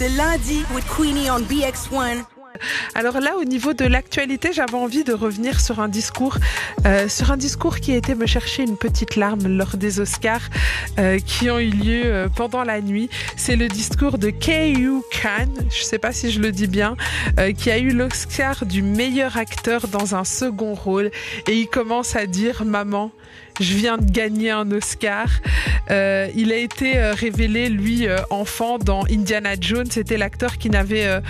C'est lundi with Queenie on BX1. Alors là, au niveau de l'actualité, j'avais envie de revenir sur un discours, euh, sur un discours qui a été me chercher une petite larme lors des Oscars euh, qui ont eu lieu euh, pendant la nuit. C'est le discours de K.U. Khan, je sais pas si je le dis bien, qui a eu l'Oscar du meilleur acteur dans un second rôle et il commence à dire maman, je viens de gagner un Oscar. Il a été révélé, lui, enfant, dans Indiana Jones. C'était l'acteur qui n'avait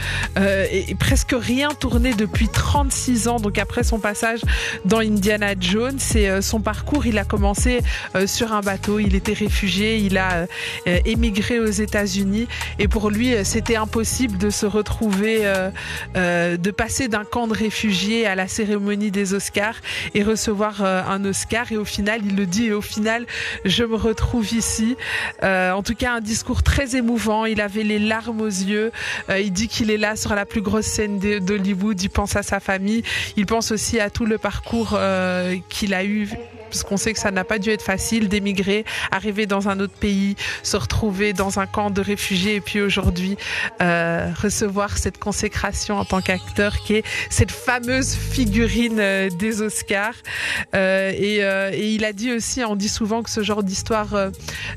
et- et presque rien tourné depuis 36 ans. Donc après son passage dans Indiana Jones, c'est euh, son parcours. Il a commencé euh, sur un bateau. Il était réfugié. Il a euh, émigré aux États-Unis. Et pour lui, c'était impossible de se retrouver, de passer d'un camp de réfugiés à la cérémonie des Oscars et recevoir un Oscar. Et au final, il le dit, et au final, je me retrouve ici. En tout cas, un discours très émouvant. Il avait les larmes aux yeux. Il dit qu'il est là sur la plus grosse d'Hollywood. Il pense à sa famille. Il pense aussi à tout le parcours euh, qu'il a eu parce qu'on sait que ça n'a pas dû être facile d'émigrer, arriver dans un autre pays, se retrouver dans un camp de réfugiés et puis aujourd'hui euh, recevoir cette consécration en tant qu'acteur qui est cette fameuse figurine euh, des Oscars. Euh, et, il a dit aussi, on dit souvent que ce genre d'histoire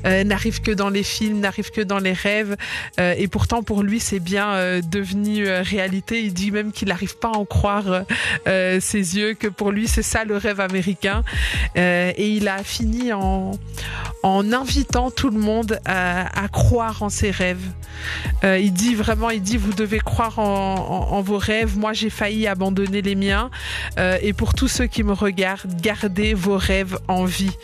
n'arrive que dans les films, n'arrive que dans les rêves. Et pourtant, pour lui, c'est bien devenu réalité. Il dit même qu'il n'arrive pas à en croire ses yeux, que pour lui, c'est ça le rêve américain. Et il a fini en, invitant tout le monde à, croire en ses rêves. Euh, il dit vraiment, il dit, vous devez croire en vos rêves. Moi, j'ai failli abandonner les miens. Euh, et pour tous ceux qui me regardent, gardez vos rêves en vie.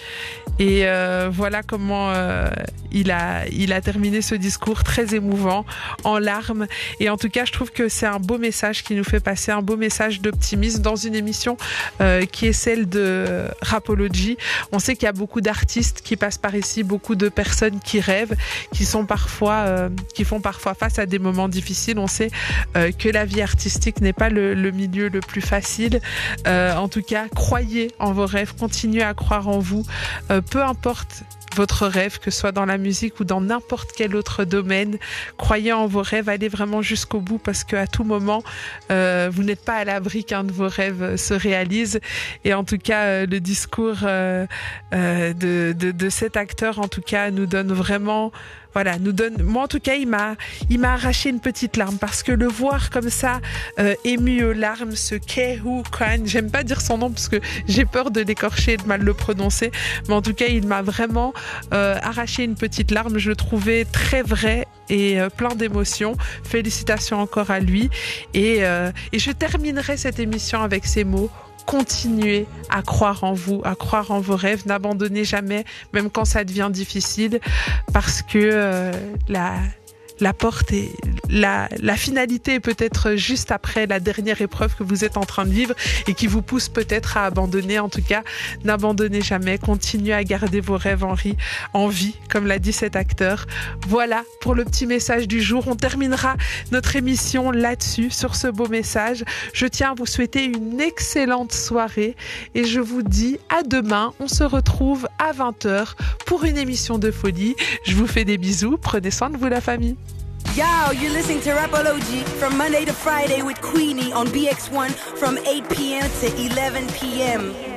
Et euh, voilà comment euh, il a il a terminé ce discours très émouvant, en larmes. Et en tout cas, je trouve que c'est un beau message qui nous fait passer un beau message d'optimisme dans une émission euh, qui est celle de Rapology. On sait qu'il y a beaucoup d'artistes qui passent par ici, beaucoup de personnes qui rêvent, qui sont parfois qui font parfois face à des moments difficiles. On sait que la vie artistique n'est pas le, milieu le plus facile. En tout cas, croyez en vos rêves, continuez à croire en vous, peu importe votre rêve, que ce soit dans la musique ou dans n'importe quel autre domaine. Croyez en vos rêves, allez vraiment jusqu'au bout parce qu'à tout moment, euh, vous n'êtes pas à l'abri qu'un de vos rêves euh, se réalise. Et en tout cas, euh, le discours de, de, de cet acteur, en tout cas, nous donne vraiment voilà, nous donne. Moi, en tout cas, il m'a, il m'a arraché une petite larme parce que le voir comme ça, euh, ému aux larmes, ce Kehu Khan, j'aime pas dire son nom parce que j'ai peur de l'écorcher et de mal le prononcer, mais en tout cas, il m'a vraiment euh, arraché une petite larme. Je le trouvais très vrai et euh, plein d'émotions. Félicitations encore à lui. Euh, et je terminerai cette émission avec ces mots continuez à croire en vous, à croire en vos rêves, n'abandonnez jamais, même quand ça devient difficile, parce que euh, la, la porte est la, finalité est peut-être juste après la dernière épreuve que vous êtes en train de vivre et qui vous pousse peut-être à abandonner. En tout cas, n'abandonnez jamais, continuez à garder vos rêves en, en vie, comme l'a dit cet acteur. Voilà pour le petit message du jour. On terminera notre émission là-dessus, sur ce beau message. Je tiens à vous souhaiter une excellente soirée et je vous dis à demain. On se retrouve à 20h pour une émission de folie. Je vous fais des bisous. Prenez soin de vous, la famille. Yo, you're listening to Rapology from Monday to Friday with Queenie on BX1 from 8 p.m. to 11 p.m.